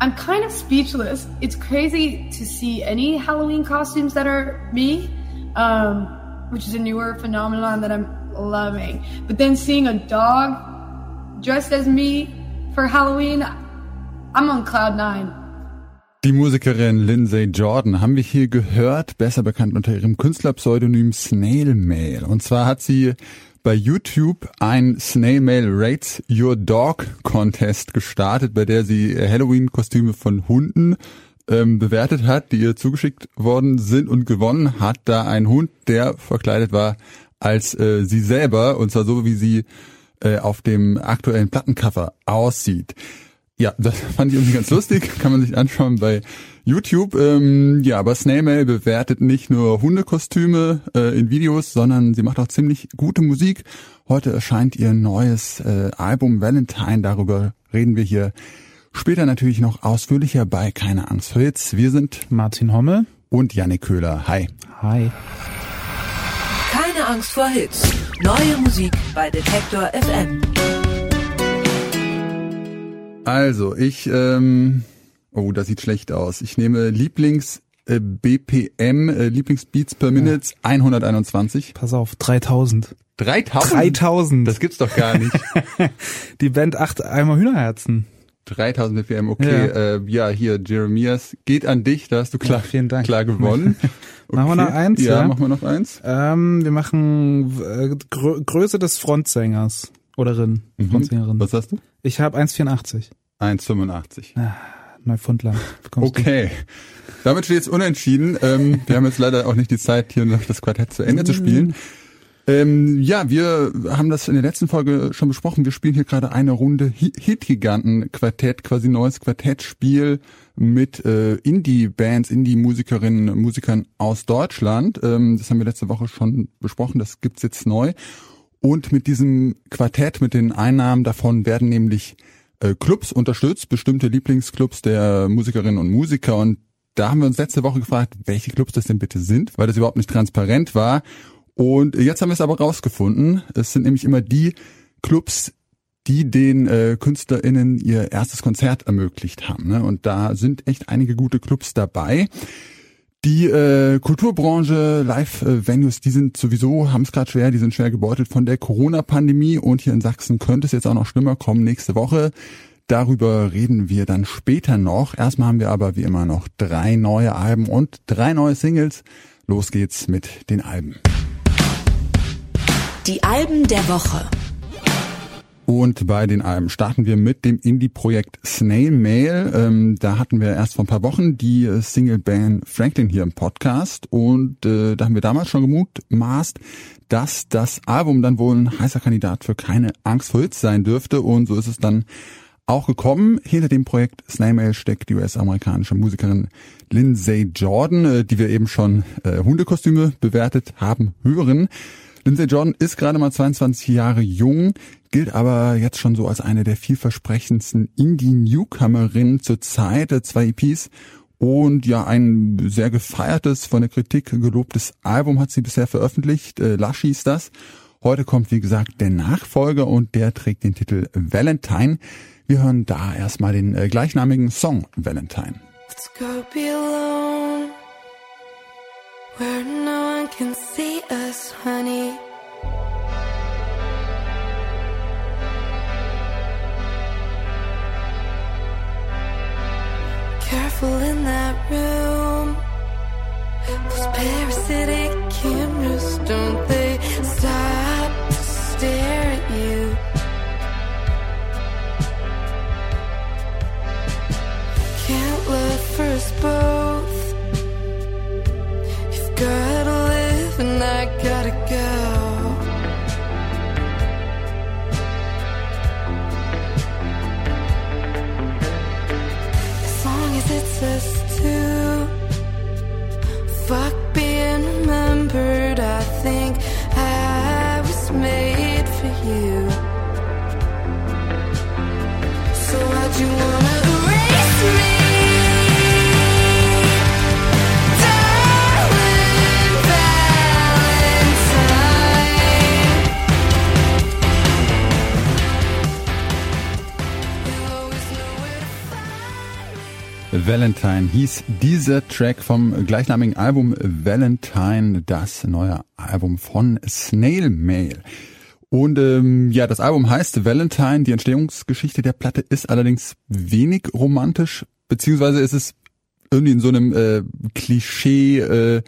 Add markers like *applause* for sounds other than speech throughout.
I'm kind of speechless. It's crazy to see any Halloween costumes that are me, um, which is a newer phenomenon that I'm loving. But then seeing a dog dressed as me for Halloween, I'm on cloud nine. Die Musikerin Lindsay Jordan haben wir hier gehört, besser bekannt unter ihrem Künstlerpseudonym Snail Mail. Und zwar hat sie bei YouTube ein Snail Mail Rates Your Dog Contest gestartet, bei der sie Halloween-Kostüme von Hunden ähm, bewertet hat, die ihr zugeschickt worden sind und gewonnen hat da ein Hund, der verkleidet war als äh, sie selber und zwar so, wie sie äh, auf dem aktuellen Plattencover aussieht. Ja, *laughs* das fand ich irgendwie ganz lustig, kann man sich anschauen bei YouTube. Ähm, ja, aber Snailmail bewertet nicht nur Hundekostüme äh, in Videos, sondern sie macht auch ziemlich gute Musik. Heute erscheint ihr neues äh, Album Valentine, darüber reden wir hier später natürlich noch ausführlicher bei Keine Angst vor Hits. Wir sind Martin Homme und Janik Köhler. Hi. Hi. Keine Angst vor Hits. Neue Musik bei Detektor FM. Also, ich, ähm, oh, das sieht schlecht aus. Ich nehme Lieblings äh, BPM, äh, Lieblingsbeats per Minute ja. 121. Pass auf, 3000. 3000? 3000. Das gibt's doch gar nicht. *laughs* Die Band acht einmal Hühnerherzen. 3000 BPM, okay. Ja. Äh, ja, hier, Jeremias, geht an dich, da hast du klar, ja, vielen Dank. klar gewonnen. Okay. *laughs* Machen wir noch eins? Ja, ja, machen wir noch eins. Ähm, wir machen äh, Grö Größe des Frontsängers. Oder Rin, mhm. Frontsängerin. Was hast du? Ich habe 1,84. 1,85. Ah, Neufundland. Okay. Du? Damit steht es unentschieden. Ähm, wir haben jetzt leider auch nicht die Zeit, hier noch das Quartett zu Ende zu spielen. Ähm, ja, wir haben das in der letzten Folge schon besprochen. Wir spielen hier gerade eine Runde Hit-Giganten-Quartett, quasi neues Quartettspiel mit äh, Indie-Bands, Indie-Musikerinnen und Musikern aus Deutschland. Ähm, das haben wir letzte Woche schon besprochen. Das gibt's jetzt neu. Und mit diesem Quartett, mit den Einnahmen davon werden nämlich Clubs unterstützt, bestimmte Lieblingsclubs der Musikerinnen und Musiker. Und da haben wir uns letzte Woche gefragt, welche Clubs das denn bitte sind, weil das überhaupt nicht transparent war. Und jetzt haben wir es aber rausgefunden. Es sind nämlich immer die Clubs, die den äh, KünstlerInnen ihr erstes Konzert ermöglicht haben. Ne? Und da sind echt einige gute Clubs dabei. Die äh, Kulturbranche, Live-Venues, die sind sowieso, haben es gerade schwer, die sind schwer gebeutelt von der Corona-Pandemie und hier in Sachsen könnte es jetzt auch noch schlimmer kommen nächste Woche. Darüber reden wir dann später noch. Erstmal haben wir aber wie immer noch drei neue Alben und drei neue Singles. Los geht's mit den Alben. Die Alben der Woche. Und bei den Alben starten wir mit dem Indie-Projekt Snail Mail. Ähm, da hatten wir erst vor ein paar Wochen die äh, Single-Band Franklin hier im Podcast und äh, da haben wir damals schon gemutmaßt, dass das Album dann wohl ein heißer Kandidat für keine Angst vor Hits sein dürfte und so ist es dann auch gekommen. Hinter dem Projekt Snail Mail steckt die US-amerikanische Musikerin Lindsay Jordan, äh, die wir eben schon äh, Hundekostüme bewertet haben hören. Lindsay Jordan ist gerade mal 22 Jahre jung, gilt aber jetzt schon so als eine der vielversprechendsten Indie-Newcomerinnen zur Zeit. Zwei EPs und ja, ein sehr gefeiertes, von der Kritik gelobtes Album hat sie bisher veröffentlicht. Äh, Lush hieß das. Heute kommt, wie gesagt, der Nachfolger und der trägt den Titel Valentine. Wir hören da erstmal den äh, gleichnamigen Song Valentine. Let's go be alone, where no one can see us, honey. Valentine hieß dieser Track vom gleichnamigen Album Valentine, das neue Album von Snail Mail. Und ähm, ja, das Album heißt Valentine. Die Entstehungsgeschichte der Platte ist allerdings wenig romantisch, beziehungsweise ist es irgendwie in so einem äh, Klischee-Bild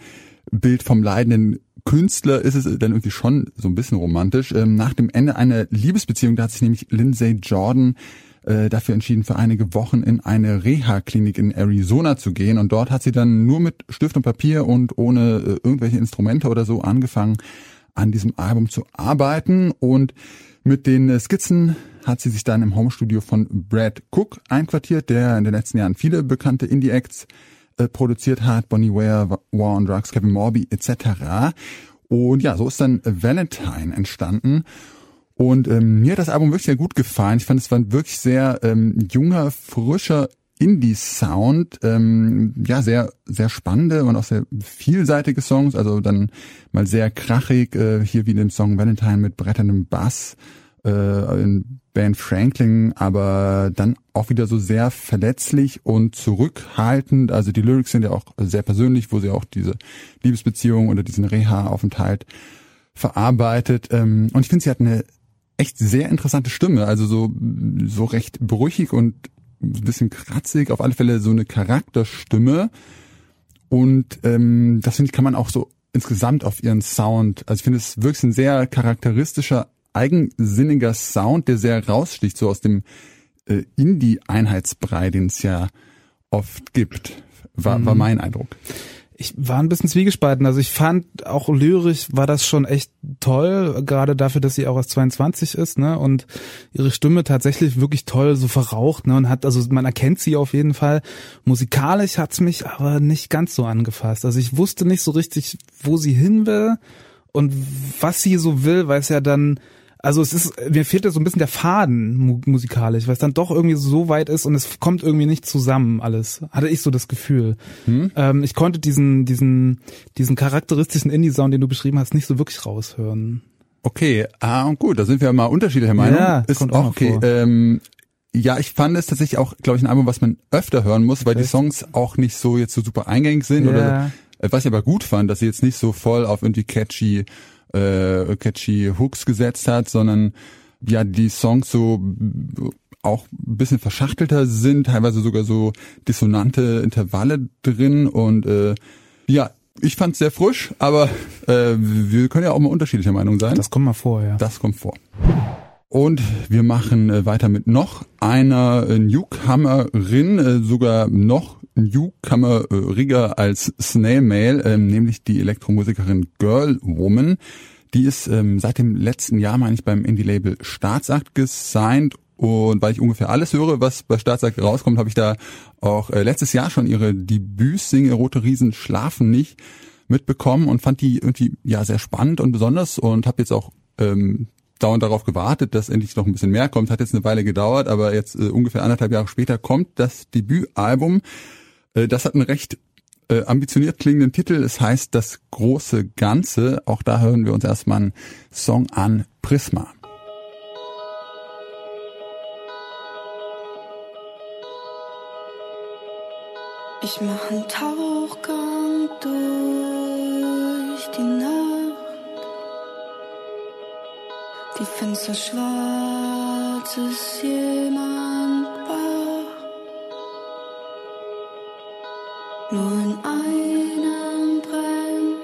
äh, vom leidenden Künstler ist es dann irgendwie schon so ein bisschen romantisch. Ähm, nach dem Ende einer Liebesbeziehung, da hat sich nämlich Lindsay Jordan äh, dafür entschieden, für einige Wochen in eine Reha-Klinik in Arizona zu gehen. Und dort hat sie dann nur mit Stift und Papier und ohne äh, irgendwelche Instrumente oder so angefangen, an diesem Album zu arbeiten. Und mit den äh, Skizzen hat sie sich dann im Homestudio von Brad Cook einquartiert, der in den letzten Jahren viele bekannte Indie-Acts äh, produziert hat, Bonnie Ware, War on Drugs, Kevin Morby etc. Und ja, so ist dann Valentine entstanden. Und ähm, mir hat das Album wirklich sehr gut gefallen. Ich fand, es war ein wirklich sehr ähm, junger, frischer Indie-Sound, ähm, ja, sehr, sehr spannende und auch sehr vielseitige Songs, also dann mal sehr krachig, äh, hier wie in dem Song Valentine mit bretterndem Bass, äh, in Ben Franklin, aber dann auch wieder so sehr verletzlich und zurückhaltend. Also die Lyrics sind ja auch sehr persönlich, wo sie auch diese Liebesbeziehung oder diesen Reha-Aufenthalt verarbeitet. Ähm, und ich finde, sie hat eine echt sehr interessante Stimme, also so, so recht brüchig und ein bisschen kratzig, auf alle Fälle so eine Charakterstimme. Und ähm, das finde ich, kann man auch so insgesamt auf ihren Sound, also ich finde es wirklich ein sehr charakteristischer, eigensinniger Sound, der sehr raussticht, so aus dem äh, Indie-Einheitsbrei, den es ja oft gibt, war, war mhm. mein Eindruck ich war ein bisschen zwiegespalten. Also ich fand auch lyrisch war das schon echt toll, gerade dafür, dass sie auch erst 22 ist, ne? Und ihre Stimme tatsächlich wirklich toll so verraucht, ne? Und hat, also man erkennt sie auf jeden Fall. Musikalisch hat's mich aber nicht ganz so angefasst. Also ich wusste nicht so richtig, wo sie hin will und was sie so will, weil es ja dann also es ist, mir fehlt ja so ein bisschen der Faden mu musikalisch, weil es dann doch irgendwie so weit ist und es kommt irgendwie nicht zusammen alles. Hatte ich so das Gefühl. Hm? Ähm, ich konnte diesen, diesen, diesen charakteristischen Indie-Sound, den du beschrieben hast, nicht so wirklich raushören. Okay, ah, gut, da sind wir mal unterschiedlicher Meinung. Ja, ist kommt auch okay. Ähm, ja, ich fand es tatsächlich auch, glaube ich, ein Album, was man öfter hören muss, weil Echt? die Songs auch nicht so jetzt so super eingängig sind. Ja. Oder äh, was ich aber gut fand, dass sie jetzt nicht so voll auf irgendwie catchy äh, catchy Hooks gesetzt hat, sondern ja die Songs so auch ein bisschen verschachtelter sind, teilweise sogar so dissonante Intervalle drin und äh, ja, ich fand's sehr frisch, aber äh, wir können ja auch mal unterschiedlicher Meinung sein. Das kommt mal vor, ja. Das kommt vor. Und wir machen äh, weiter mit noch einer äh, Newcomerin, äh, sogar noch Newcomer-Rigger als Snail Mail, ähm, nämlich die Elektromusikerin Girl Woman. Die ist ähm, seit dem letzten Jahr, meine ich, beim Indie-Label Staatsakt gesigned und weil ich ungefähr alles höre, was bei Staatsakt rauskommt, habe ich da auch letztes Jahr schon ihre Debütsingle Rote Riesen schlafen nicht mitbekommen und fand die irgendwie ja sehr spannend und besonders und habe jetzt auch ähm, dauernd darauf gewartet, dass endlich noch ein bisschen mehr kommt. Hat jetzt eine Weile gedauert, aber jetzt äh, ungefähr anderthalb Jahre später kommt das Debütalbum. Äh, das hat einen recht äh, ambitioniert klingenden Titel. Es heißt Das große Ganze. Auch da hören wir uns erstmal einen Song an Prisma. Ich mach einen Tauchgang durch Die Fenster schwarz ist jemand Nur in einem brennt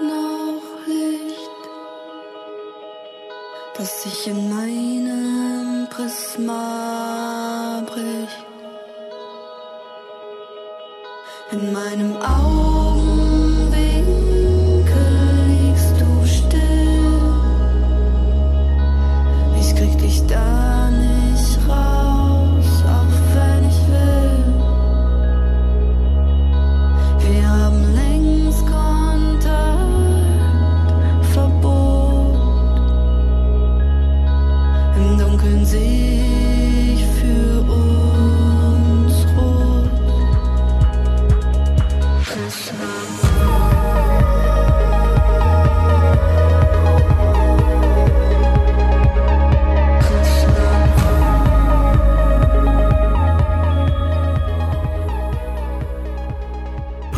noch Licht, das sich in meinem Prisma bricht. In meinem Augenwinkel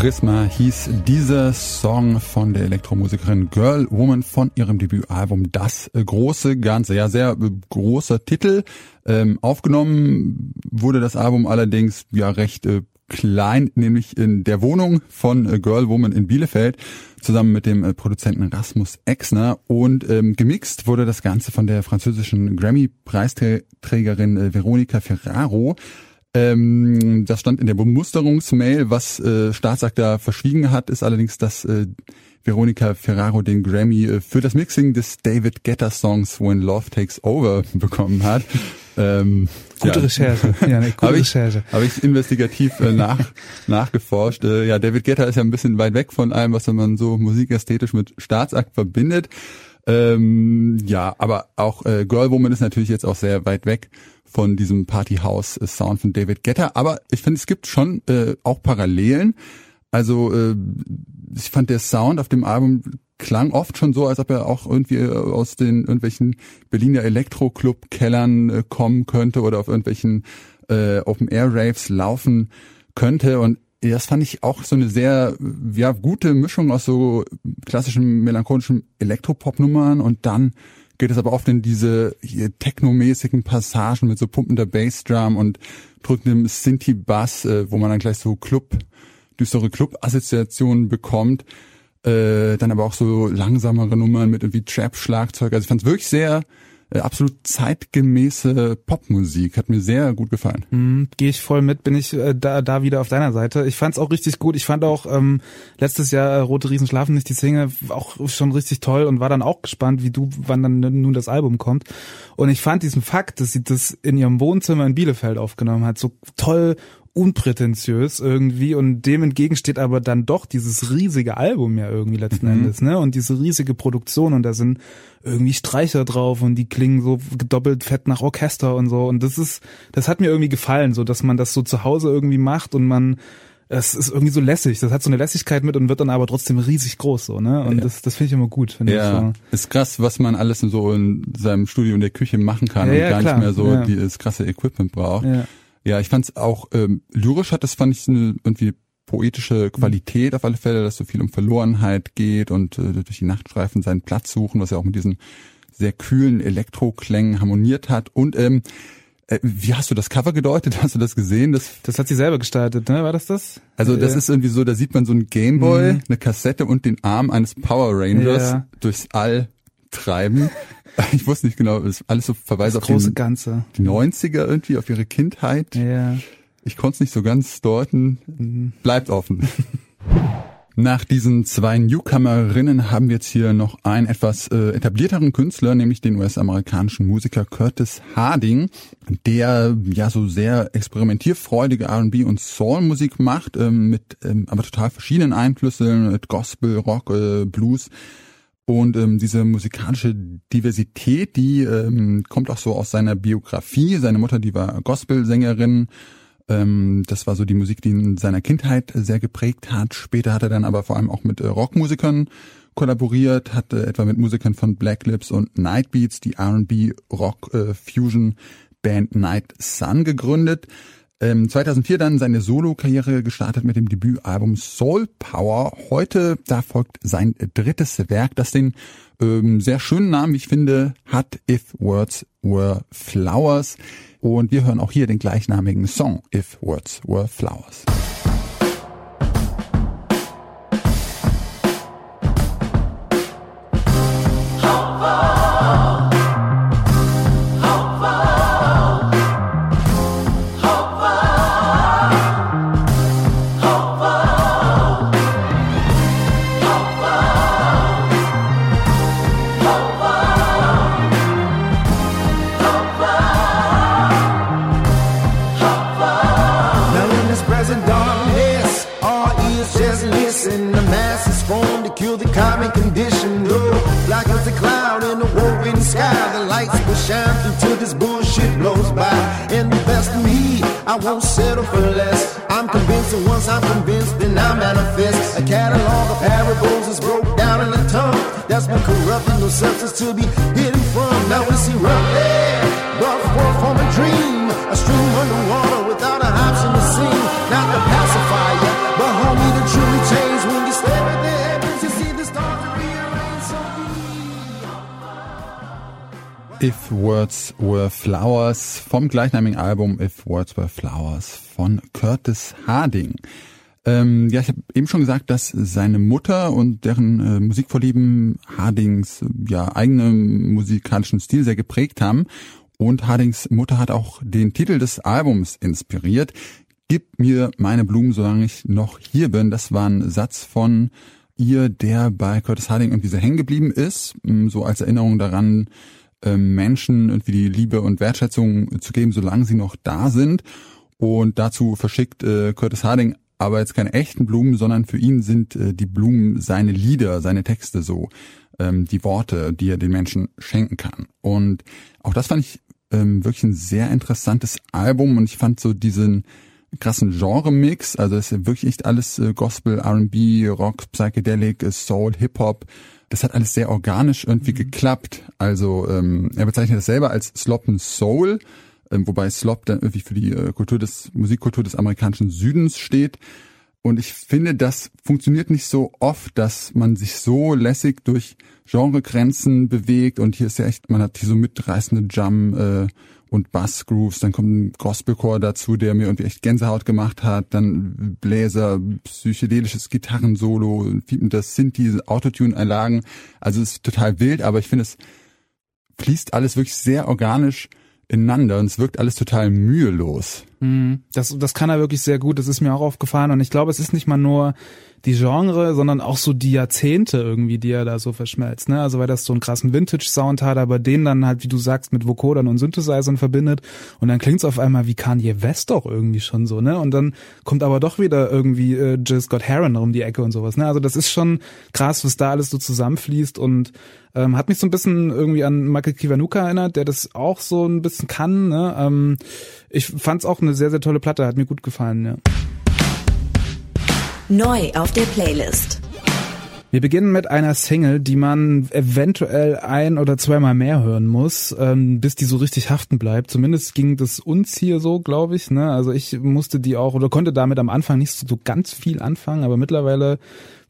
Prisma hieß dieser Song von der Elektromusikerin Girl Woman von ihrem Debütalbum Das große Ganze. Ja, sehr äh, großer Titel. Ähm, aufgenommen wurde das Album allerdings ja recht äh, klein, nämlich in der Wohnung von äh, Girl Woman in Bielefeld, zusammen mit dem äh, Produzenten Rasmus Exner. Und ähm, gemixt wurde das Ganze von der französischen Grammy-Preisträgerin äh, Veronica Ferraro. Ähm, das stand in der Bemusterungsmail. Was äh, Staatsakt da verschwiegen hat, ist allerdings, dass äh, Veronica Ferraro den Grammy äh, für das Mixing des David Guetta Songs When Love Takes Over *laughs* bekommen hat. Ähm, gute ja. Recherche. Ja, ne, *laughs* gute hab ich, Recherche. Habe ich investigativ äh, nach, *laughs* nachgeforscht. Äh, ja, David Guetta ist ja ein bisschen weit weg von allem, was man so musikästhetisch mit Staatsakt verbindet. Ähm, ja, aber auch äh, Girlwoman ist natürlich jetzt auch sehr weit weg von diesem Partyhouse-Sound von David Guetta. Aber ich finde, es gibt schon äh, auch Parallelen. Also äh, ich fand der Sound auf dem Album klang oft schon so, als ob er auch irgendwie äh, aus den irgendwelchen Berliner Elektro-Club-Kellern äh, kommen könnte oder auf irgendwelchen äh, Open-Air-Raves laufen könnte. Und das fand ich auch so eine sehr ja, gute Mischung aus so klassischen melancholischen Elektropop-Nummern und dann geht es aber oft in diese technomäßigen Passagen mit so pumpender Bassdrum und drückendem Synthi-Bass, äh, wo man dann gleich so Club, düstere Club-Assoziationen bekommt. Äh, dann aber auch so langsamere Nummern mit irgendwie Trap-Schlagzeug. Also ich fand es wirklich sehr absolut zeitgemäße Popmusik. Hat mir sehr gut gefallen. Mhm, Gehe ich voll mit, bin ich äh, da, da wieder auf deiner Seite. Ich fand es auch richtig gut. Ich fand auch ähm, letztes Jahr äh, Rote Riesen schlafen nicht die Single auch schon richtig toll und war dann auch gespannt, wie du, wann dann nun das Album kommt. Und ich fand diesen Fakt, dass sie das in ihrem Wohnzimmer in Bielefeld aufgenommen hat, so toll unprätentiös irgendwie und dem entgegen steht aber dann doch dieses riesige Album ja irgendwie letzten mhm. Endes, ne? Und diese riesige Produktion und da sind irgendwie Streicher drauf und die klingen so doppelt fett nach Orchester und so und das ist, das hat mir irgendwie gefallen, so dass man das so zu Hause irgendwie macht und man es ist irgendwie so lässig. Das hat so eine Lässigkeit mit und wird dann aber trotzdem riesig groß, so, ne? Und ja. das, das finde ich immer gut. Find ja, so. ist krass, was man alles so in seinem Studio in der Küche machen kann ja, und gar klar. nicht mehr so ja. dieses krasse Equipment braucht. Ja. Ich fand es auch ähm, lyrisch hat das fand ich eine irgendwie poetische Qualität auf alle Fälle, dass so viel um Verlorenheit geht und äh, durch die Nachtstreifen seinen Platz suchen, was ja auch mit diesen sehr kühlen Elektroklängen harmoniert hat und ähm, äh, wie hast du das Cover gedeutet? Hast du das gesehen? Das, das hat sie selber gestaltet, ne? War das das? Also das ja. ist irgendwie so, da sieht man so ein Gameboy, mhm. eine Kassette und den Arm eines Power Rangers ja. durchs All treiben. *laughs* Ich wusste nicht genau, das alles so Verweise auf große den, Ganze. die 90er irgendwie, auf ihre Kindheit. Ja. Ich konnte es nicht so ganz deuten. Mhm. Bleibt offen. *laughs* Nach diesen zwei Newcomerinnen haben wir jetzt hier noch einen etwas äh, etablierteren Künstler, nämlich den US-amerikanischen Musiker Curtis Harding, der ja so sehr experimentierfreudige R&B und Soul-Musik macht, ähm, mit ähm, aber total verschiedenen Einflüssen, mit Gospel, Rock, äh, Blues. Und ähm, diese musikalische Diversität, die ähm, kommt auch so aus seiner Biografie. Seine Mutter, die war Gospelsängerin. Ähm, das war so die Musik, die in seiner Kindheit sehr geprägt hat. Später hat er dann aber vor allem auch mit äh, Rockmusikern kollaboriert, hat äh, etwa mit Musikern von Black Lips und Nightbeats die R&B Rock äh, Fusion Band Night Sun gegründet. Ähm, 2004 dann seine Solo-Karriere gestartet mit dem Debütalbum Soul Power. Heute, da folgt sein drittes Werk, das den ähm, sehr schönen Namen, wie ich finde, hat If Words Were Flowers. Und wir hören auch hier den gleichnamigen Song If Words Were Flowers. I'm convinced that once I'm convinced, then I manifest. A catalog of parables is broke down in tongue. That's been corrupting no substance to be hidden from. Now we see rough from a dream. A stream underwater without a. Not the pacifier, but homie, truly change when you. If Words Were Flowers vom gleichnamigen Album If Words Were Flowers von Curtis Harding. Ähm, ja, ich habe eben schon gesagt, dass seine Mutter und deren äh, Musikvorlieben Hardings äh, ja eigenen musikalischen Stil sehr geprägt haben. Und Hardings Mutter hat auch den Titel des Albums inspiriert. Gib mir meine Blumen, solange ich noch hier bin. Das war ein Satz von ihr, der bei Curtis Harding irgendwie so hängen geblieben ist, ähm, so als Erinnerung daran, ähm, Menschen irgendwie die Liebe und Wertschätzung zu geben, solange sie noch da sind. Und dazu verschickt äh, Curtis Harding aber jetzt keine echten Blumen, sondern für ihn sind äh, die Blumen seine Lieder, seine Texte so, ähm, die Worte, die er den Menschen schenken kann. Und auch das fand ich ähm, wirklich ein sehr interessantes Album und ich fand so diesen krassen Genre-Mix, also es ist wirklich echt alles äh, Gospel, R&B, Rock, Psychedelic, äh, Soul, Hip-Hop, das hat alles sehr organisch irgendwie mhm. geklappt. Also ähm, er bezeichnet das selber als Slop and Soul, ähm, wobei Slop dann irgendwie für die äh, Kultur des Musikkultur des amerikanischen Südens steht. Und ich finde, das funktioniert nicht so oft, dass man sich so lässig durch Genregrenzen bewegt. Und hier ist ja echt, man hat hier so mitreißende Jam äh, und Bassgrooves. Dann kommt ein Gospelchor dazu, der mir irgendwie echt Gänsehaut gemacht hat. Dann Bläser, psychedelisches Gitarrensolo, das sind diese Autotune-Einlagen. Also es ist total wild, aber ich finde, es fließt alles wirklich sehr organisch ineinander und es wirkt alles total mühelos. Mhm. Das, das kann er wirklich sehr gut, das ist mir auch aufgefallen und ich glaube, es ist nicht mal nur die Genre, sondern auch so die Jahrzehnte irgendwie, die er da so verschmelzt. Ne? Also weil das so einen krassen Vintage-Sound hat, aber den dann halt, wie du sagst, mit Vocodern und Synthesizern verbindet und dann klingt's auf einmal wie Kanye West doch irgendwie schon so, ne? Und dann kommt aber doch wieder irgendwie äh, Jill Scott Heron um die Ecke und sowas. Ne? Also das ist schon krass, was da alles so zusammenfließt und ähm, hat mich so ein bisschen irgendwie an Michael Kiwanuka erinnert, der das auch so ein bisschen kann. Ne? Ähm, ich fand's auch eine sehr, sehr tolle Platte, hat mir gut gefallen, ja. Neu auf der Playlist. Wir beginnen mit einer Single, die man eventuell ein oder zweimal mehr hören muss, ähm, bis die so richtig haften bleibt. Zumindest ging das uns hier so, glaube ich. Ne? Also ich musste die auch oder konnte damit am Anfang nicht so, so ganz viel anfangen, aber mittlerweile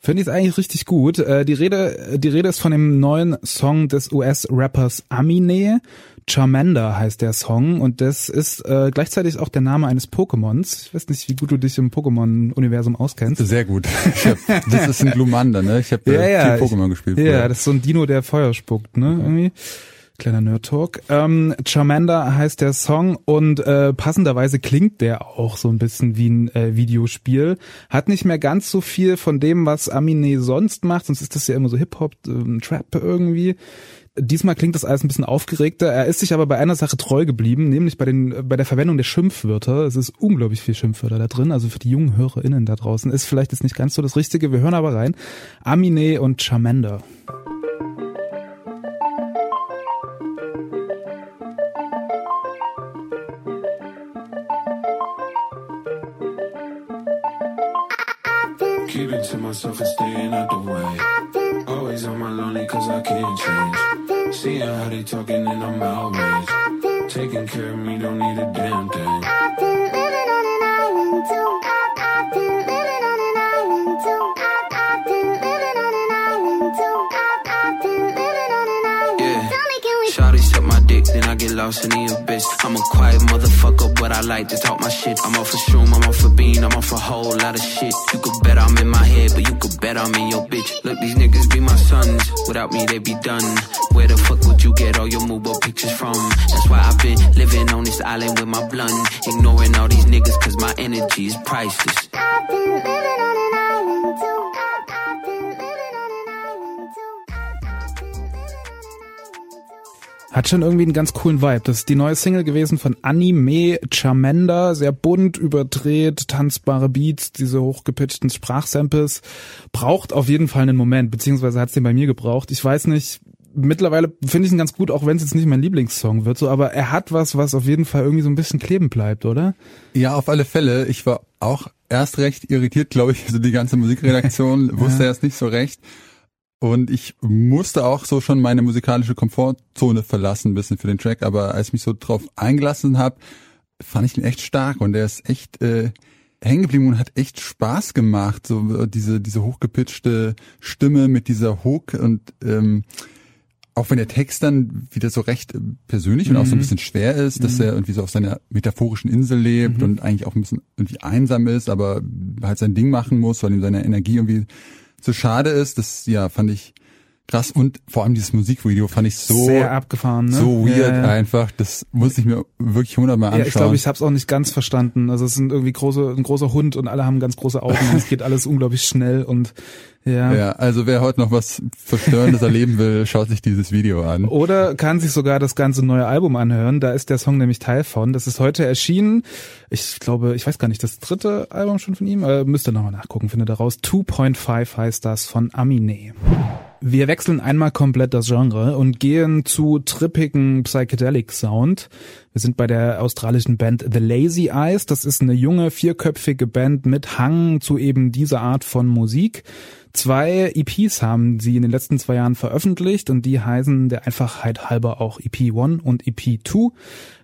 finde ich es eigentlich richtig gut. Äh, die Rede, die Rede ist von dem neuen Song des US-Rappers Amine. Charmander heißt der Song und das ist äh, gleichzeitig auch der Name eines Pokémons. Ich weiß nicht, wie gut du dich im Pokémon-Universum auskennst. Sehr gut. Hab, das ist ein Glumanda, ne? Ich habe ja, äh, ja, viel Pokémon gespielt. Ja, vorher. das ist so ein Dino, der Feuer spuckt, ne? Mhm. Irgendwie. Kleiner Nerd-Talk. Ähm, Charmander heißt der Song und äh, passenderweise klingt der auch so ein bisschen wie ein äh, Videospiel. Hat nicht mehr ganz so viel von dem, was Amine sonst macht, sonst ist das ja immer so Hip-Hop, äh, Trap irgendwie. Diesmal klingt das alles ein bisschen aufgeregter. Er ist sich aber bei einer Sache treu geblieben, nämlich bei den bei der Verwendung der Schimpfwörter. Es ist unglaublich viel Schimpfwörter da drin. Also für die jungen HörerInnen da draußen ist vielleicht jetzt nicht ganz so das Richtige. Wir hören aber rein. Amine und Charmander. Keep it to myself and staying out the way. Always on my lonely cause I can't change. Seeing how they talking and I'm outraged. Taking care of me, don't need a damn thing. Then I get lost in the abyss. I'm a quiet motherfucker, but I like to talk my shit. I'm off for shroom, I'm off for bean, I'm off a whole lot of shit. You could bet I'm in my head, but you could bet I'm in your bitch. Look, these niggas be my sons. Without me, they be done. Where the fuck would you get all your mobile pictures from? That's why I've been living on this island with my blunt. Ignoring all these niggas, cause my energy is priceless. Hat schon irgendwie einen ganz coolen Vibe. Das ist die neue Single gewesen von Anime Charmander. Sehr bunt, überdreht, tanzbare Beats, diese hochgepitchten Sprachsamples. Braucht auf jeden Fall einen Moment, beziehungsweise hat es den bei mir gebraucht. Ich weiß nicht, mittlerweile finde ich ihn ganz gut, auch wenn es jetzt nicht mein Lieblingssong wird, so, aber er hat was, was auf jeden Fall irgendwie so ein bisschen kleben bleibt, oder? Ja, auf alle Fälle. Ich war auch erst recht irritiert, glaube ich. Also die ganze Musikredaktion *laughs* wusste ja. erst nicht so recht. Und ich musste auch so schon meine musikalische Komfortzone verlassen, ein bisschen für den Track. Aber als ich mich so drauf eingelassen habe, fand ich ihn echt stark und der ist echt äh, hängen geblieben und hat echt Spaß gemacht. So äh, diese diese hochgepitchte Stimme mit dieser Hook und ähm, auch wenn der Text dann wieder so recht äh, persönlich und auch so ein bisschen schwer ist, dass er irgendwie so auf seiner metaphorischen Insel lebt und eigentlich auch ein bisschen irgendwie einsam ist, aber halt sein Ding machen muss, weil ihm seine Energie irgendwie so schade ist, das ja fand ich krass und vor allem dieses Musikvideo fand ich so Sehr abgefahren, ne? so weird Ja, ja. einfach, das muss ich mir wirklich hundertmal anschauen. Ja, ich glaube, ich habe es auch nicht ganz verstanden. Also es sind irgendwie große, ein großer Hund und alle haben ganz große Augen. und es geht alles unglaublich schnell und ja. ja, also wer heute noch was Verstörendes erleben will, schaut sich dieses Video an. Oder kann sich sogar das ganze neue Album anhören. Da ist der Song nämlich Teil von. Das ist heute erschienen. Ich glaube, ich weiß gar nicht, das dritte Album schon von ihm. Äh, müsst ihr nochmal nachgucken, findet ihr raus. 2.5 heißt das von Aminé. Wir wechseln einmal komplett das Genre und gehen zu trippigen Psychedelic Sound. Wir sind bei der australischen Band The Lazy Eyes. Das ist eine junge, vierköpfige Band mit Hang zu eben dieser Art von Musik. Zwei EPs haben sie in den letzten zwei Jahren veröffentlicht und die heißen der Einfachheit halber auch EP 1 und EP 2.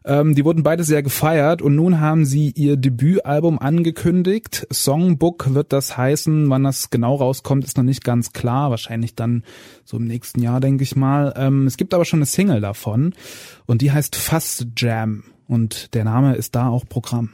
Ähm, die wurden beide sehr gefeiert und nun haben sie ihr Debütalbum angekündigt. Songbook wird das heißen. Wann das genau rauskommt, ist noch nicht ganz klar. Wahrscheinlich dann so im nächsten Jahr, denke ich mal. Ähm, es gibt aber schon eine Single davon und die heißt Fast Jam und der Name ist da auch Programm.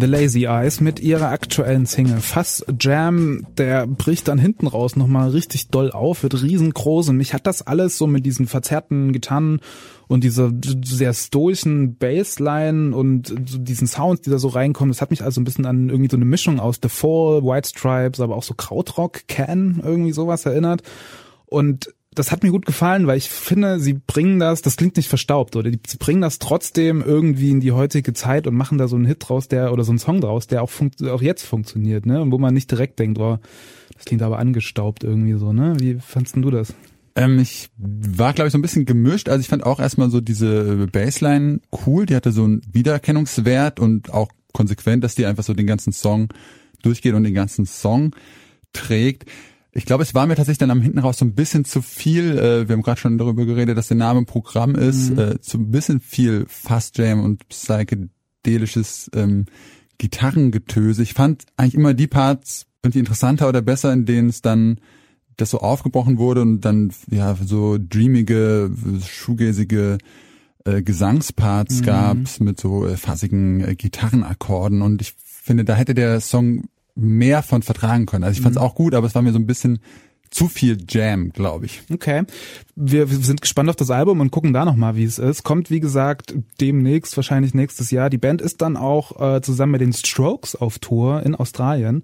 The Lazy Eyes mit ihrer aktuellen Single Fast Jam, der bricht dann hinten raus nochmal richtig doll auf, wird riesengroß. Und mich hat das alles so mit diesen verzerrten Gitarren und dieser sehr stoischen Bassline und diesen Sounds, die da so reinkommen, das hat mich also ein bisschen an irgendwie so eine Mischung aus The Fall, White Stripes, aber auch so Krautrock, Can, irgendwie sowas erinnert. Und das hat mir gut gefallen, weil ich finde, sie bringen das, das klingt nicht verstaubt, oder die, sie bringen das trotzdem irgendwie in die heutige Zeit und machen da so einen Hit draus, der, oder so einen Song draus, der auch, funkt, auch jetzt funktioniert, ne, und wo man nicht direkt denkt, oh, das klingt aber angestaubt irgendwie so, ne, wie fandst denn du das? Ähm, ich war, glaube ich, so ein bisschen gemischt. Also ich fand auch erstmal so diese Bassline cool. Die hatte so einen Wiedererkennungswert und auch konsequent, dass die einfach so den ganzen Song durchgeht und den ganzen Song trägt. Ich glaube, es war mir tatsächlich dann am hinten raus so ein bisschen zu viel. Äh, wir haben gerade schon darüber geredet, dass der Name Programm ist. Äh, so ein bisschen viel Fast Jam und psychedelisches ähm, Gitarrengetöse. Ich fand eigentlich immer die Parts irgendwie interessanter oder besser, in denen es dann das so aufgebrochen wurde und dann ja so dreamige, shoegazige äh, Gesangsparts gab's mit so äh, fassigen äh, Gitarrenakkorden und ich finde, da hätte der Song mehr von vertragen können. Also ich fand's auch gut, aber es war mir so ein bisschen zu viel Jam, glaube ich. Okay. Wir, wir sind gespannt auf das Album und gucken da nochmal, wie es ist. Kommt, wie gesagt, demnächst, wahrscheinlich nächstes Jahr. Die Band ist dann auch äh, zusammen mit den Strokes auf Tour in Australien.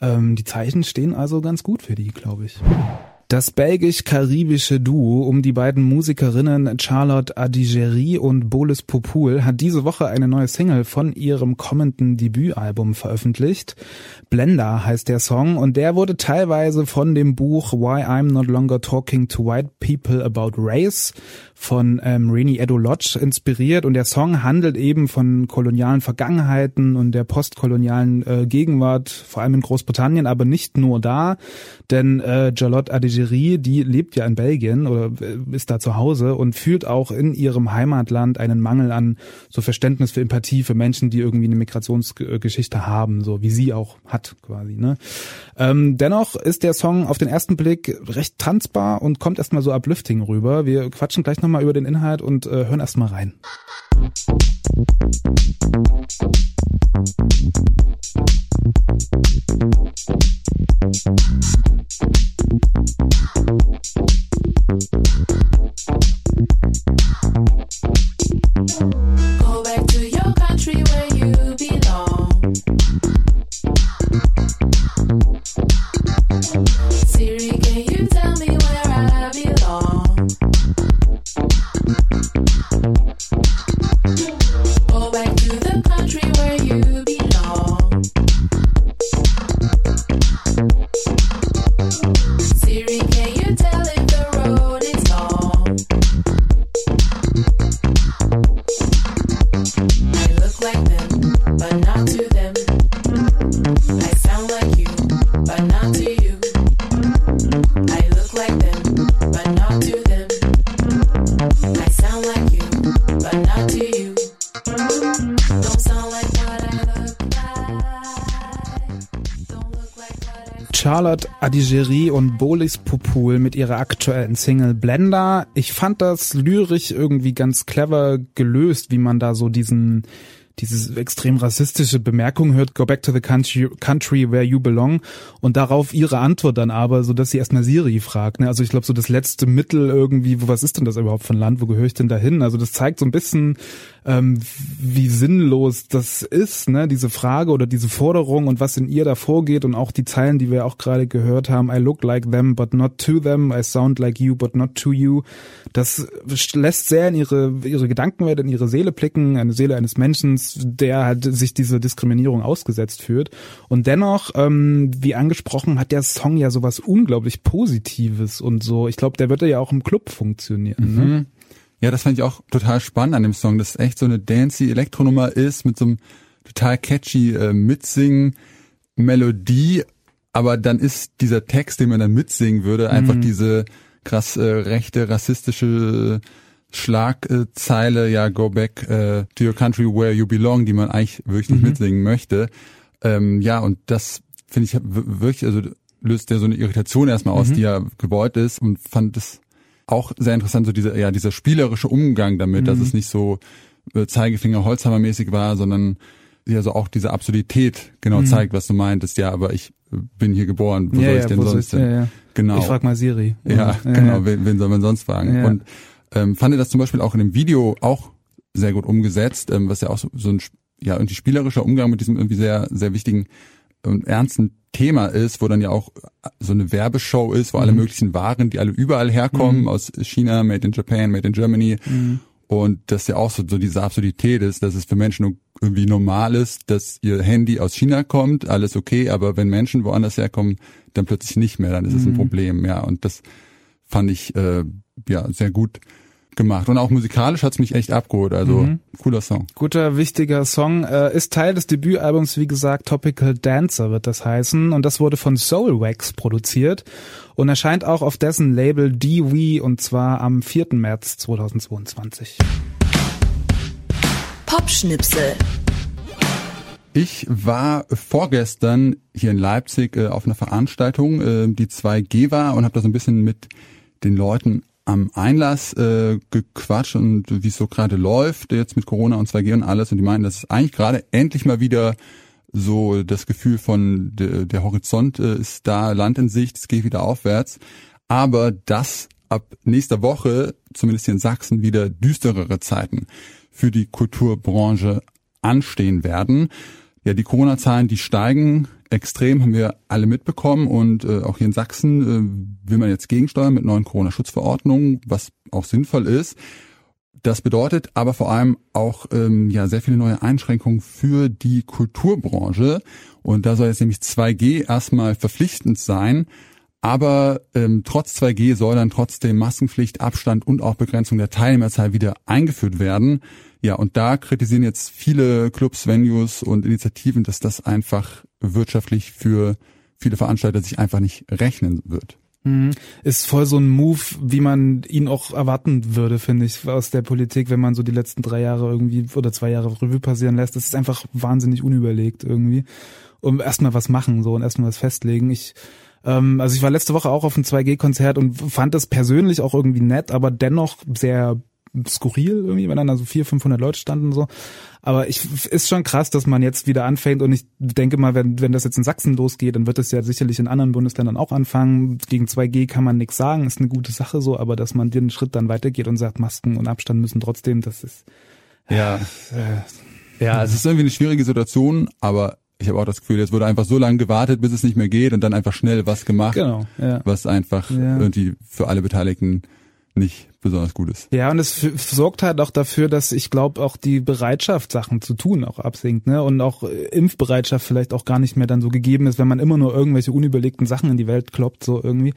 Ähm, die Zeichen stehen also ganz gut für die, glaube ich. Das belgisch-karibische Duo um die beiden Musikerinnen Charlotte Adigéry und Bolis Popul hat diese Woche eine neue Single von ihrem kommenden Debütalbum veröffentlicht. Blender heißt der Song und der wurde teilweise von dem Buch Why I'm Not Longer Talking to White People About Race von ähm, Rainy Edo Lodge inspiriert und der Song handelt eben von kolonialen Vergangenheiten und der postkolonialen äh, Gegenwart, vor allem in Großbritannien, aber nicht nur da, denn äh, Charlotte Adigéry, die lebt ja in Belgien oder äh, ist da zu Hause und fühlt auch in ihrem Heimatland einen Mangel an so Verständnis für Empathie für Menschen, die irgendwie eine Migrationsgeschichte haben, so wie sie auch hat quasi. Ne? Ähm, dennoch ist der Song auf den ersten Blick recht tanzbar und kommt erstmal so uplifting rüber. Wir quatschen gleich nochmal über den Inhalt und äh, hören erstmal rein. Charlotte Adigeri und Bolis Popul mit ihrer aktuellen Single Blender. Ich fand das lyrisch irgendwie ganz clever gelöst, wie man da so diesen diese extrem rassistische Bemerkung hört, go back to the country, country where you belong und darauf ihre Antwort dann aber, so dass sie erstmal Siri fragt. Ne? Also ich glaube so das letzte Mittel irgendwie, wo was ist denn das überhaupt für Land, wo gehöre ich denn dahin? Also das zeigt so ein bisschen, ähm, wie sinnlos das ist, ne? diese Frage oder diese Forderung und was in ihr da vorgeht und auch die Zeilen, die wir auch gerade gehört haben, I look like them but not to them, I sound like you but not to you. Das lässt sehr in ihre, ihre Gedankenwelt, in ihre Seele blicken, eine Seele eines Menschen, der halt sich diese Diskriminierung ausgesetzt fühlt. Und dennoch, ähm, wie angesprochen, hat der Song ja sowas unglaublich Positives und so. Ich glaube, der wird ja auch im Club funktionieren. Ne? Ja, das fand ich auch total spannend an dem Song, dass es echt so eine dancy Elektronummer ist mit so einem total catchy äh, Mitsingen Melodie, aber dann ist dieser Text, den man dann mitsingen würde, einfach Mhm. diese krass äh, rechte rassistische Schlagzeile, ja, go back äh, to your country where you belong, die man eigentlich wirklich nicht Mhm. mitsingen möchte. Ähm, ja, und das finde ich wirklich, also löst ja so eine Irritation erstmal aus, Mhm. die ja gewollt ist und fand es auch sehr interessant, so dieser, ja, dieser spielerische Umgang damit, dass Mhm. es nicht so äh, Zeigefinger Holzhammermäßig war, sondern ja so auch diese Absurdität genau Mhm. zeigt, was du meintest. Ja, aber ich bin hier geboren, wo ja, soll ja, ich denn wo sonst hin? ja, ja. Genau. Ich frag mal Siri. Ja, genau, wen, wen soll man sonst fragen? Ja. Und ähm, fand das zum Beispiel auch in dem Video auch sehr gut umgesetzt, ähm, was ja auch so, so ein ja irgendwie spielerischer Umgang mit diesem irgendwie sehr sehr wichtigen ernsten Thema ist, wo dann ja auch so eine Werbeshow ist, wo alle Mhm. möglichen Waren, die alle überall herkommen, Mhm. aus China, made in Japan, made in Germany. Mhm. Und das ja auch so, so diese Absurdität ist, dass es für Menschen irgendwie normal ist, dass ihr Handy aus China kommt, alles okay, aber wenn Menschen woanders herkommen, dann plötzlich nicht mehr, dann ist es ein Mhm. Problem, ja. Und das fand ich äh, ja sehr gut gemacht. Und auch musikalisch hat's mich echt abgeholt. Also Mhm. cooler Song. Guter, wichtiger Song. Äh, ist Teil des Debütalbums, wie gesagt, Topical Dancer wird das heißen. Und das wurde von Soulwax produziert und erscheint auch auf dessen Label DWE und zwar am 4. März 2022. Popschnipsel. Ich war vorgestern hier in Leipzig äh, auf einer Veranstaltung, äh, die 2G war und habe da so ein bisschen mit den Leuten am Einlass äh, gequatscht und wie es so gerade läuft, jetzt mit Corona und 2G und alles. Und die meinen, dass es eigentlich gerade endlich mal wieder so das Gefühl von de, der Horizont äh, ist da, Land in Sicht, es geht wieder aufwärts. Aber dass ab nächster Woche, zumindest hier in Sachsen, wieder düsterere Zeiten für die Kulturbranche anstehen werden. Ja, die Corona-Zahlen, die steigen extrem, haben wir alle mitbekommen und äh, auch hier in Sachsen äh, will man jetzt gegensteuern mit neuen Corona-Schutzverordnungen, was auch sinnvoll ist. Das bedeutet aber vor allem auch ähm, ja sehr viele neue Einschränkungen für die Kulturbranche und da soll jetzt nämlich 2G erstmal verpflichtend sein. Aber ähm, trotz 2G soll dann trotzdem Maskenpflicht, Abstand und auch Begrenzung der Teilnehmerzahl wieder eingeführt werden. Ja, und da kritisieren jetzt viele Clubs, Venues und Initiativen, dass das einfach wirtschaftlich für viele Veranstalter sich einfach nicht rechnen wird. Mhm. Ist voll so ein Move, wie man ihn auch erwarten würde, finde ich, aus der Politik, wenn man so die letzten drei Jahre irgendwie oder zwei Jahre Revue passieren lässt. Das ist einfach wahnsinnig unüberlegt irgendwie. Und erstmal was machen so und erstmal was festlegen. Ich ähm, also ich war letzte Woche auch auf einem 2G-Konzert und fand das persönlich auch irgendwie nett, aber dennoch sehr skurril irgendwie, wenn dann da so 400, 500 Leute standen und so. Aber ich ist schon krass, dass man jetzt wieder anfängt und ich denke mal, wenn, wenn das jetzt in Sachsen losgeht, dann wird es ja sicherlich in anderen Bundesländern auch anfangen. Gegen 2G kann man nichts sagen, ist eine gute Sache so, aber dass man den Schritt dann weitergeht und sagt, Masken und Abstand müssen trotzdem, das ist Ja, äh, ja, es ist irgendwie eine schwierige Situation, aber ich habe auch das Gefühl, jetzt wurde einfach so lange gewartet, bis es nicht mehr geht und dann einfach schnell was gemacht, genau, ja. was einfach Ja. irgendwie für alle Beteiligten nicht besonders gut ist. Ja, und es sorgt halt auch dafür, dass ich glaube auch die Bereitschaft, Sachen zu tun, auch absinkt, ne? Und auch äh, Impfbereitschaft vielleicht auch gar nicht mehr dann so gegeben ist, wenn man immer nur irgendwelche unüberlegten Sachen in die Welt kloppt, so irgendwie.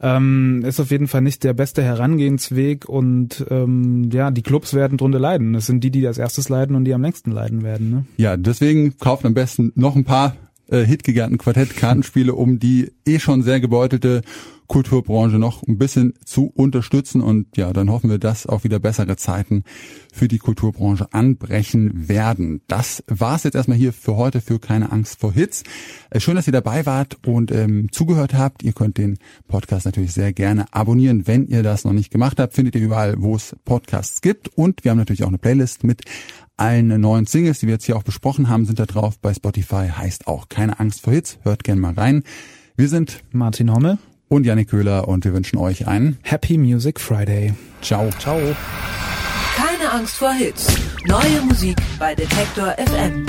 Ähm, ist auf jeden Fall nicht der beste Herangehensweg und ähm, ja, die Clubs werden drunter leiden. Das sind die, die als erstes leiden und die am längsten leiden werden, ne? Ja, deswegen kauft am besten noch ein paar äh, hitgegärten Quartett-Kartenspiele, um die eh schon sehr gebeutelte Kulturbranche noch ein bisschen zu unterstützen und ja, dann hoffen wir, dass auch wieder bessere Zeiten für die Kulturbranche anbrechen werden. Das war's jetzt erstmal hier für heute für keine Angst vor Hits. Äh, schön, dass ihr dabei wart und ähm, zugehört habt. Ihr könnt den Podcast natürlich sehr gerne abonnieren, wenn ihr das noch nicht gemacht habt. Findet ihr überall, wo es Podcasts gibt und wir haben natürlich auch eine Playlist mit allen neuen Singles, die wir jetzt hier auch besprochen haben, sind da drauf. Bei Spotify heißt auch keine Angst vor Hits. Hört gerne mal rein. Wir sind Martin Hommel und Janik Köhler und wir wünschen euch einen Happy Music Friday. Ciao. Ciao. Keine Angst vor Hits. Neue Musik bei Detektor FM.